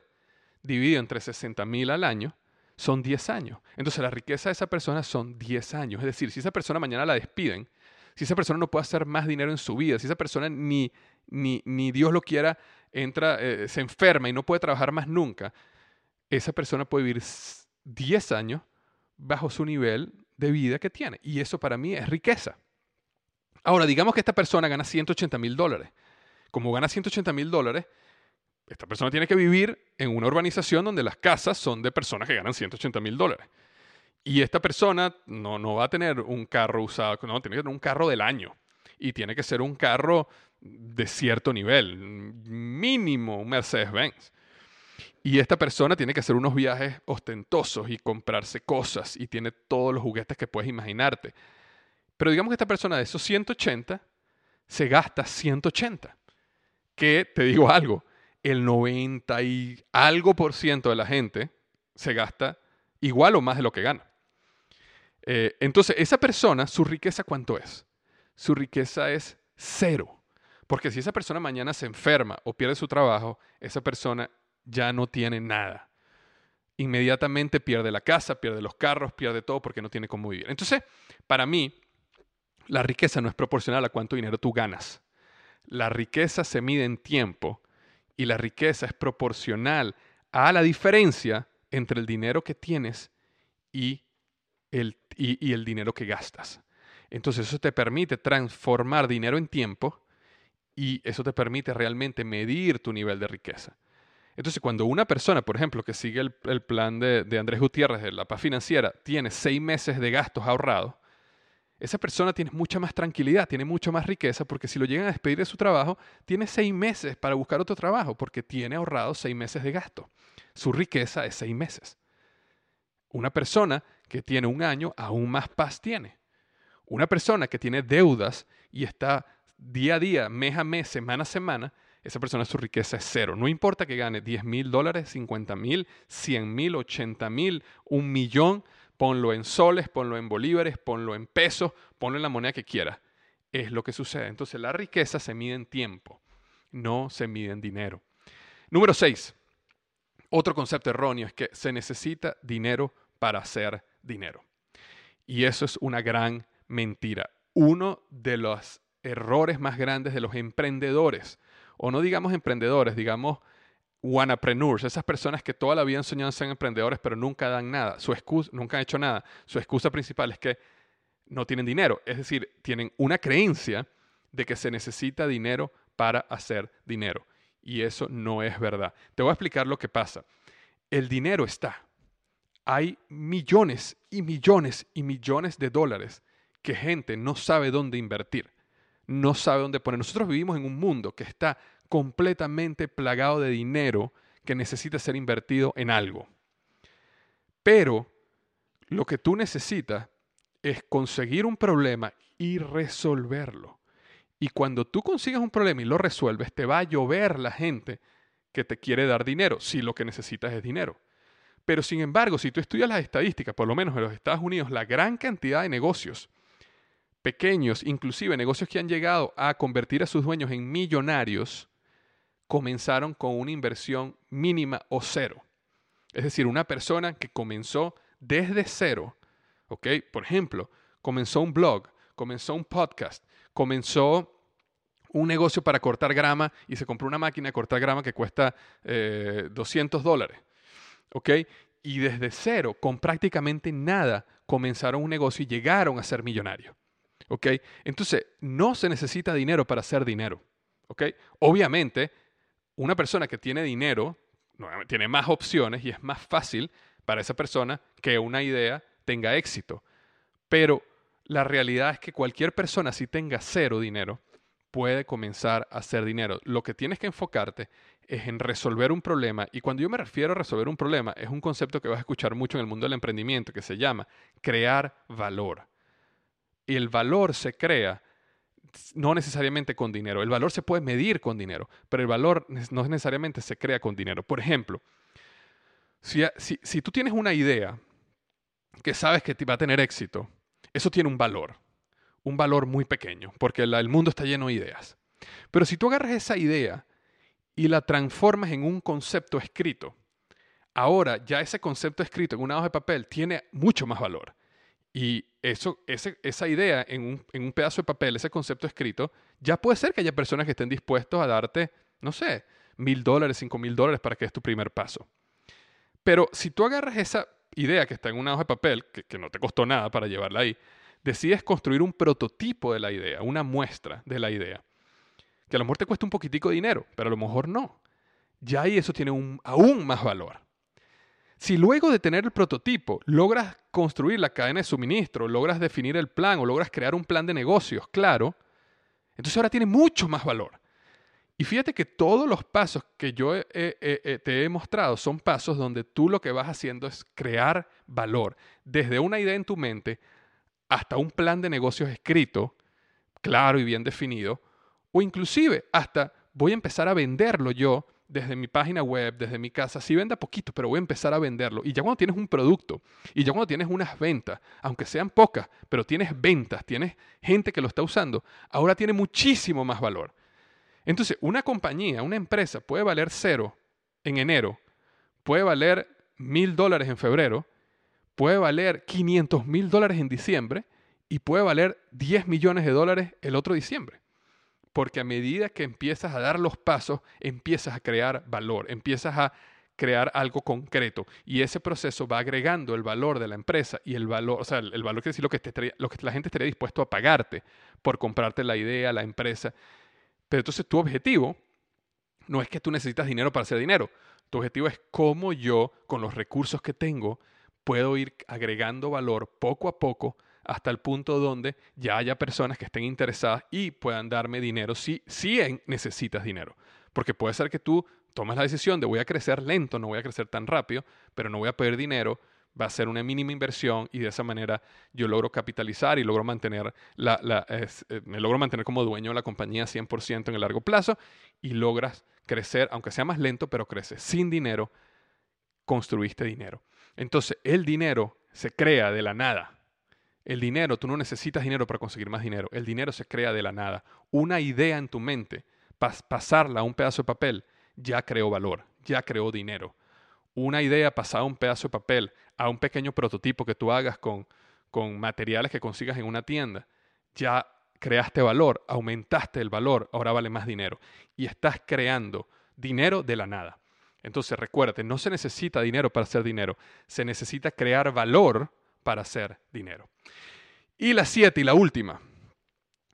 dividido entre 60 mil al año, son 10 años. Entonces la riqueza de esa persona son 10 años. Es decir, si esa persona mañana la despiden, si esa persona no puede hacer más dinero en su vida, si esa persona ni, ni, ni Dios lo quiera, entra, eh, se enferma y no puede trabajar más nunca, esa persona puede vivir 10 años bajo su nivel de vida que tiene. Y eso para mí es riqueza. Ahora, digamos que esta persona gana 180 mil dólares. Como gana 180 mil dólares, esta persona tiene que vivir en una urbanización donde las casas son de personas que ganan 180 mil dólares. Y esta persona no, no va a tener un carro usado, no, tiene que tener un carro del año. Y tiene que ser un carro de cierto nivel, mínimo un Mercedes-Benz. Y esta persona tiene que hacer unos viajes ostentosos y comprarse cosas y tiene todos los juguetes que puedes imaginarte. Pero digamos que esta persona de esos 180 se gasta 180. Que te digo algo, el 90 y algo por ciento de la gente se gasta igual o más de lo que gana. Eh, entonces, esa persona, su riqueza, ¿cuánto es? Su riqueza es cero. Porque si esa persona mañana se enferma o pierde su trabajo, esa persona ya no tiene nada. Inmediatamente pierde la casa, pierde los carros, pierde todo porque no tiene cómo vivir. Entonces, para mí, la riqueza no es proporcional a cuánto dinero tú ganas. La riqueza se mide en tiempo y la riqueza es proporcional a la diferencia entre el dinero que tienes y el, y, el dinero que gastas. Entonces eso te permite transformar dinero en tiempo y eso te permite realmente medir tu nivel de riqueza. Entonces, cuando una persona, por ejemplo, que sigue el, plan de, de, Andrés Gutiérrez de la paz financiera, tiene seis meses de gastos ahorrados, esa persona tiene mucha más tranquilidad, tiene mucha más riqueza, porque si lo llegan a despedir de su trabajo, tiene seis meses para buscar otro trabajo, porque tiene ahorrado seis meses de gasto. Su riqueza es seis meses. Una persona que tiene un año, aún más paz tiene. Una persona que tiene deudas y está día a día, mes a mes, semana a semana, esa persona su riqueza es cero. No importa que gane 10 mil dólares, 50 mil, 100 mil, 80 mil, un millón, ponlo en soles, ponlo en bolívares, ponlo en pesos, ponlo en la moneda que quiera. Es lo que sucede. Entonces la riqueza se mide en tiempo, no se mide en dinero. Número 6. Otro concepto erróneo es que se necesita dinero para hacer dinero. Y eso es una gran mentira. Uno de los errores más grandes de los emprendedores, o no digamos emprendedores, digamos wannapreneurs, esas personas que toda la vida han soñado ser emprendedores pero nunca dan nada, su excusa, nunca han hecho nada. Su excusa principal es que no tienen dinero, es decir, tienen una creencia de que se necesita dinero para hacer dinero. Y eso no es verdad. Te voy a explicar lo que pasa. El dinero está. Hay millones y millones y millones de dólares que gente no sabe dónde invertir, no sabe dónde poner. Nosotros vivimos en un mundo que está completamente plagado de dinero que necesita ser invertido en algo. Pero lo que tú necesitas es conseguir un problema y resolverlo. Y cuando tú consigues un problema y lo resuelves, te va a llover la gente que te quiere dar dinero, si lo que necesitas es dinero. Pero sin embargo, si tú estudias las estadísticas, por lo menos en los Estados Unidos, la gran cantidad de negocios pequeños, inclusive negocios que han llegado a convertir a sus dueños en millonarios, comenzaron con una inversión mínima o cero. Es decir, una persona que comenzó desde cero, ¿ok? Por ejemplo, comenzó un blog, comenzó un podcast, comenzó un negocio para cortar grama y se compró una máquina de cortar grama que cuesta 200 eh, dólares, ¿ok? Y desde cero, con prácticamente nada, comenzaron un negocio y llegaron a ser millonarios, ¿ok? Entonces, no se necesita dinero para hacer dinero, ¿ok? Obviamente, una persona que tiene dinero tiene más opciones y es más fácil para esa persona que una idea tenga éxito. Pero la realidad es que cualquier persona, si tenga cero dinero, puede comenzar a hacer dinero. Lo que tienes que enfocarte es en resolver un problema. Y cuando yo me refiero a resolver un problema, es un concepto que vas a escuchar mucho en el mundo del emprendimiento, que se llama crear valor. Y el valor se crea no necesariamente con dinero. El valor se puede medir con dinero, pero el valor no necesariamente se crea con dinero. Por ejemplo, si, tú tienes una idea que sabes que va a tener éxito, eso tiene un valor, un valor muy pequeño, porque el mundo está lleno de ideas. Pero si tú agarras esa idea y la transformas en un concepto escrito, ahora ya ese concepto escrito en una hoja de papel tiene mucho más valor. Y eso, esa idea en un, en un, pedazo de papel, ese concepto escrito, ya puede ser que haya personas que estén dispuestos a darte, no sé, mil dólares, cinco mil dólares para que es tu primer paso. Pero si tú agarras esa idea que está en una hoja de papel, que, no te costó nada para llevarla ahí, decides construir un prototipo de la idea, una muestra de la idea, que a lo mejor te cuesta un poquitico de dinero, pero a lo mejor no. Ya ahí eso tiene un, aún más valor. Si luego de tener el prototipo logras construir la cadena de suministro, logras definir el plan o logras crear un plan de negocios, claro, entonces ahora tiene mucho más valor. Y fíjate que todos los pasos que yo te he mostrado son pasos donde tú lo que vas haciendo es crear valor, desde una idea en tu mente hasta un plan de negocios escrito, claro y bien definido, o inclusive hasta voy a empezar a venderlo yo desde mi página web, desde mi casa, sí venda poquito, pero voy a empezar a venderlo. Y ya cuando tienes un producto, y ya cuando tienes unas ventas, aunque sean pocas, pero tienes ventas, tienes gente que lo está usando, ahora tiene muchísimo más valor. Entonces, una compañía, una empresa puede valer cero en enero, puede valer mil dólares en febrero, puede valer 500 mil dólares en diciembre y puede valer 10 millones de dólares el otro diciembre porque a medida que empiezas a dar los pasos, empiezas a crear valor, empiezas a crear algo concreto y ese proceso va agregando el valor de la empresa y el valor, o sea, el, valor quiere decir lo que, lo que la gente estaría dispuesto a pagarte por comprarte la idea, la empresa. Pero entonces tu objetivo no es que tú necesitas dinero para hacer dinero, tu objetivo es cómo yo, con los recursos que tengo, puedo ir agregando valor poco a poco hasta el punto donde ya haya personas que estén interesadas y puedan darme dinero si, si necesitas dinero. Porque puede ser que tú tomas la decisión de voy a crecer lento, no voy a crecer tan rápido, pero no voy a pedir dinero, va a ser una mínima inversión y de esa manera yo logro capitalizar y logro mantener eh, me logro mantener como dueño de la compañía 100% en el largo plazo y logras crecer, aunque sea más lento, pero creces. Sin dinero, construiste dinero. Entonces, el dinero se crea de la nada. El dinero, tú no necesitas dinero para conseguir más dinero. El dinero se crea de la nada. Una idea en tu mente, pasarla a un pedazo de papel, ya creó valor, ya creó dinero. Una idea pasada a un pedazo de papel, a un pequeño prototipo que tú hagas con, con materiales que consigas en una tienda, ya creaste valor, aumentaste el valor, ahora vale más dinero. Y estás creando dinero de la nada. Entonces recuérdate, no se necesita dinero para hacer dinero, se necesita crear valor para hacer dinero. Y la siete y la última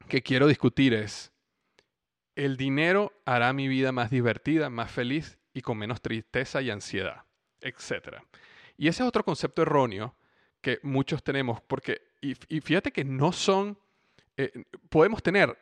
que quiero discutir es, el dinero hará mi vida más divertida, más feliz y con menos tristeza y ansiedad, etc. Y ese es otro concepto erróneo que muchos tenemos, porque, y, fíjate que no son, eh, podemos tener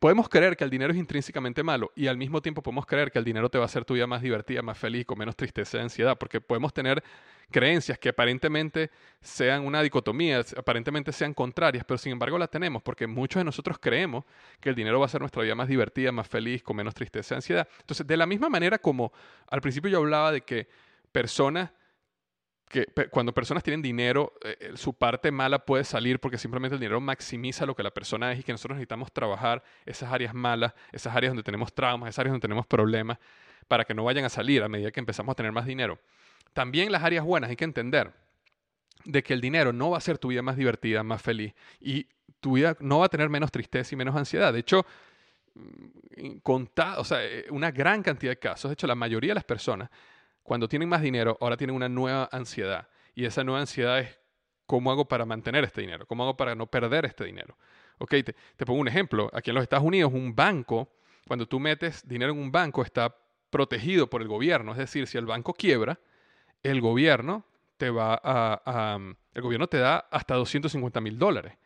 podemos creer que el dinero es intrínsecamente malo y al mismo tiempo podemos creer que el dinero te va a hacer tu vida más divertida, más feliz, con menos tristeza y ansiedad, porque podemos tener creencias que aparentemente sean una dicotomía, aparentemente sean contrarias, pero sin embargo la tenemos, porque muchos de nosotros creemos que el dinero va a hacer nuestra vida más divertida, más feliz, con menos tristeza y ansiedad. Entonces, de la misma manera como al principio yo hablaba de que personas que cuando personas tienen dinero, eh, eh, su parte mala puede salir porque simplemente el dinero maximiza lo que la persona es y que nosotros necesitamos trabajar esas áreas malas, esas áreas donde tenemos traumas, esas áreas donde tenemos problemas, para que no vayan a salir a medida que empezamos a tener más dinero. También las áreas buenas hay que entender de que el dinero no va a hacer tu vida más divertida, más feliz y tu vida no va a tener menos tristeza y menos ansiedad. De hecho, mm, o sea, eh, una gran cantidad de casos, de hecho la mayoría de las personas cuando tienen más dinero, ahora tienen una nueva ansiedad. Y esa nueva ansiedad es, ¿cómo hago para mantener este dinero? ¿Cómo hago para no perder este dinero? Ok, te, pongo un ejemplo. Aquí en los Estados Unidos, un banco, cuando tú metes dinero en un banco, está protegido por el gobierno. Es decir, si el banco quiebra, el gobierno te va a, el gobierno te da hasta 250 mil dólares.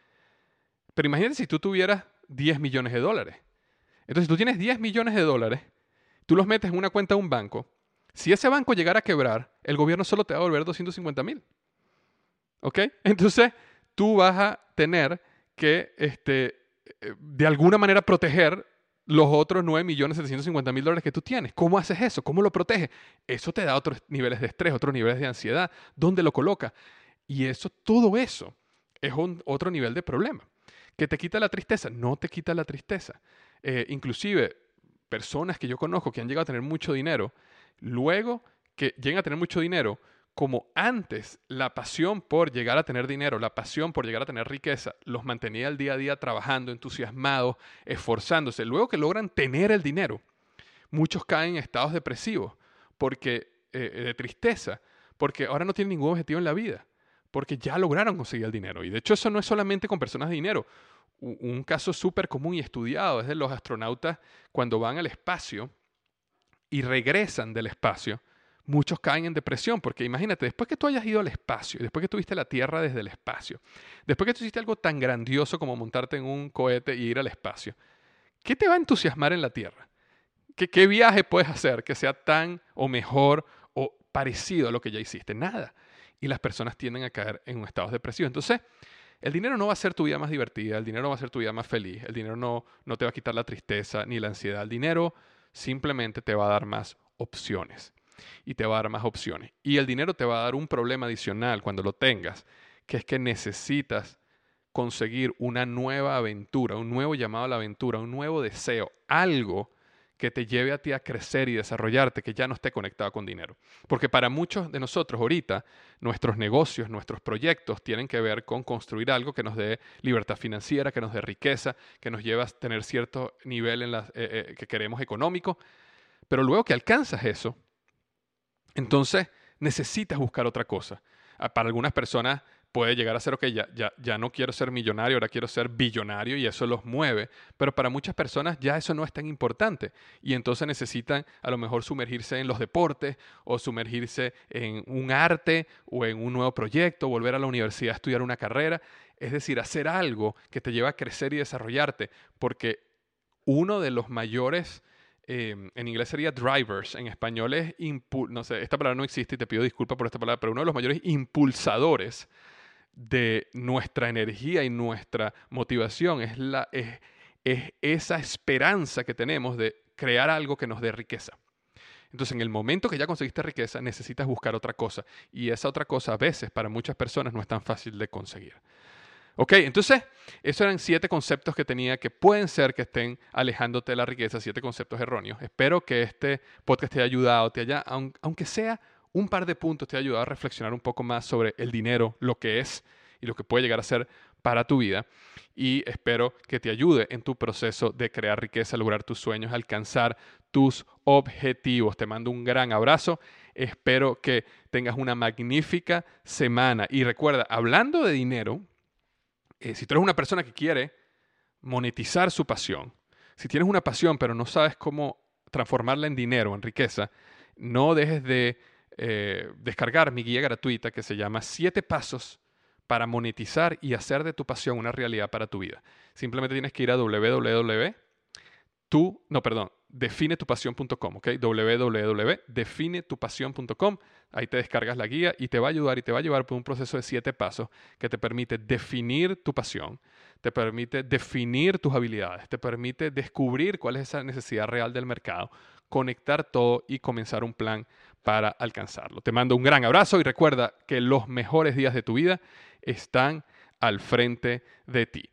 Pero imagínate si tú tuvieras 10 millones de dólares. Entonces, si tú tienes 10 millones de dólares, tú los metes en una cuenta de un banco, si ese banco llegara a quebrar, el gobierno solo te va a devolver 250 mil. ¿Ok? Entonces, tú vas a tener que, este, eh, de alguna manera, proteger los otros 9 millones mil dólares que tú tienes. ¿Cómo haces eso? ¿Cómo lo proteges? Eso te da otros niveles de estrés, otros niveles de ansiedad. ¿Dónde lo coloca? Y eso, todo eso, es un, otro nivel de problema. ¿Que te quita la tristeza? No te quita la tristeza. Eh, inclusive, personas que yo conozco que han llegado a tener mucho dinero, luego que lleguen a tener mucho dinero, como antes la pasión por llegar a tener dinero, la pasión por llegar a tener riqueza, los mantenía el día a día trabajando, entusiasmados, esforzándose. Luego que logran tener el dinero, muchos caen en estados depresivos porque, eh, de tristeza, porque ahora no tienen ningún objetivo en la vida, porque ya lograron conseguir el dinero. Y de hecho eso no es solamente con personas de dinero. Un caso súper común y estudiado es de los astronautas cuando van al espacio y regresan del espacio, muchos caen en depresión, porque imagínate, después que tú hayas ido al espacio, después que tuviste la Tierra desde el espacio, después que tú hiciste algo tan grandioso como montarte en un cohete y ir al espacio, ¿qué te va a entusiasmar en la Tierra? ¿Qué, ¿Qué viaje puedes hacer que sea tan o mejor o parecido a lo que ya hiciste? Nada. Y las personas tienden a caer en un estado depresivo. Entonces, el dinero no va a ser tu vida más divertida, el dinero no va a ser tu vida más feliz, el dinero no, no te va a quitar la tristeza ni la ansiedad. El dinero simplemente te va a dar más opciones. Y te va a dar más opciones. Y el dinero te va a dar un problema adicional cuando lo tengas, que es que necesitas conseguir una nueva aventura, un nuevo llamado a la aventura, un nuevo deseo, algo que te lleve a ti a crecer y desarrollarte, que ya no esté conectado con dinero. Porque para muchos de nosotros ahorita, nuestros negocios, nuestros proyectos tienen que ver con construir algo que nos dé libertad financiera, que nos dé riqueza, que nos lleve a tener cierto nivel en la, eh, eh, que queremos económico. Pero luego que alcanzas eso, entonces necesitas buscar otra cosa. Ah, para algunas personas puede llegar a ser, ok, ya, ya, ya no quiero ser millonario, ahora quiero ser billonario y eso los mueve. Pero para muchas personas ya eso no es tan importante y entonces necesitan a lo mejor sumergirse en los deportes o sumergirse en un arte o en un nuevo proyecto, volver a la universidad a estudiar una carrera. Es decir, hacer algo que te lleva a crecer y desarrollarte, porque uno de los mayores Em, en inglés sería drivers, en español es, no sé, esta palabra no existe y te pido disculpas por esta palabra, pero uno de los mayores impulsadores de nuestra energía y nuestra motivación es, la, es, es esa esperanza que tenemos de crear algo que nos dé riqueza. Entonces, en el momento que ya conseguiste riqueza, necesitas buscar otra cosa. Y esa otra cosa a veces para muchas personas no es tan fácil de conseguir. Ok, entonces, esos eran siete conceptos que tenía que pueden ser que estén alejándote de la riqueza, siete conceptos erróneos. Espero que este podcast te haya ayudado, te haya, aunque sea un par de puntos, te haya ayudado a reflexionar un poco más sobre el dinero, lo que es y lo que puede llegar a ser para tu vida. Y espero que te ayude en tu proceso de crear riqueza, lograr tus sueños, alcanzar tus objetivos. Te mando un gran abrazo. Espero que tengas una magnífica semana. Y recuerda, hablando de dinero, eh, si tú eres una persona que quiere monetizar su pasión, si tienes una pasión pero no sabes cómo transformarla en dinero, en riqueza, no dejes de eh, descargar mi guía gratuita que se llama Siete Pasos para monetizar y hacer de tu pasión una realidad para tu vida. Simplemente tienes que ir a www. no, perdón, definetupasión.com, ¿ok? www.definetupasión.com. Ahí te descargas la guía y te va a ayudar y te va a llevar por un proceso de siete pasos que te permite definir tu pasión, te permite definir tus habilidades, te permite descubrir cuál es esa necesidad real del mercado, conectar todo y comenzar un plan para alcanzarlo. Te mando un gran abrazo y recuerda que los mejores días de tu vida están al frente de ti.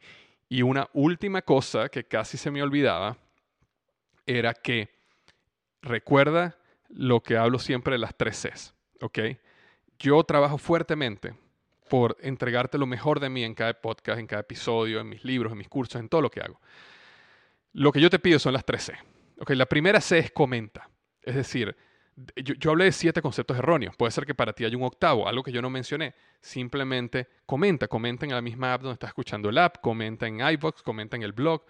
Y una última cosa que casi se me olvidaba era que recuerda lo que hablo siempre de las tres Cs. Yo trabajo fuertemente por entregarte lo mejor de mí en cada podcast, en cada episodio, en mis libros, en mis cursos, en todo lo que hago. Lo que yo te pido son las tres C. ¿ok? La primera C es comenta. Es decir, yo, hablé de siete conceptos erróneos. Puede ser que para ti haya un octavo, algo que yo no mencioné. Simplemente comenta. Comenta en la misma app donde estás escuchando el app. Comenta en iVoox, comenta en el blog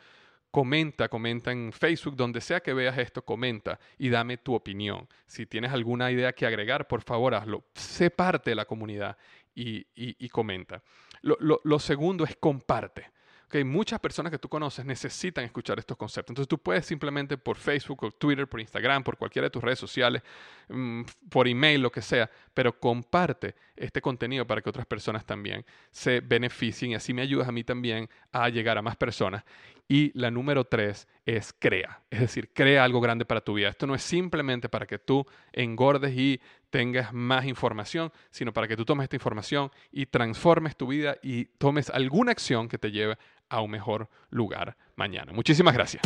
comenta, comenta en Facebook, donde sea que veas esto, comenta y dame tu opinión. Si tienes alguna idea que agregar, por favor hazlo. Sé parte de la comunidad y, comenta. lo segundo es comparte que muchas personas que tú conoces necesitan escuchar estos conceptos. Entonces tú puedes simplemente por Facebook, o Twitter, por Instagram, por cualquiera de tus redes sociales, mm, por email, lo que sea, pero comparte este contenido para que otras personas también se beneficien y así me ayudas a mí también a llegar a más personas. Y la número tres es crea, es decir, crea algo grande para tu vida. Esto no es simplemente para que tú engordes y tengas más información, sino para que tú tomes esta información y transformes tu vida y tomes alguna acción que te lleve a un mejor lugar mañana. Muchísimas gracias.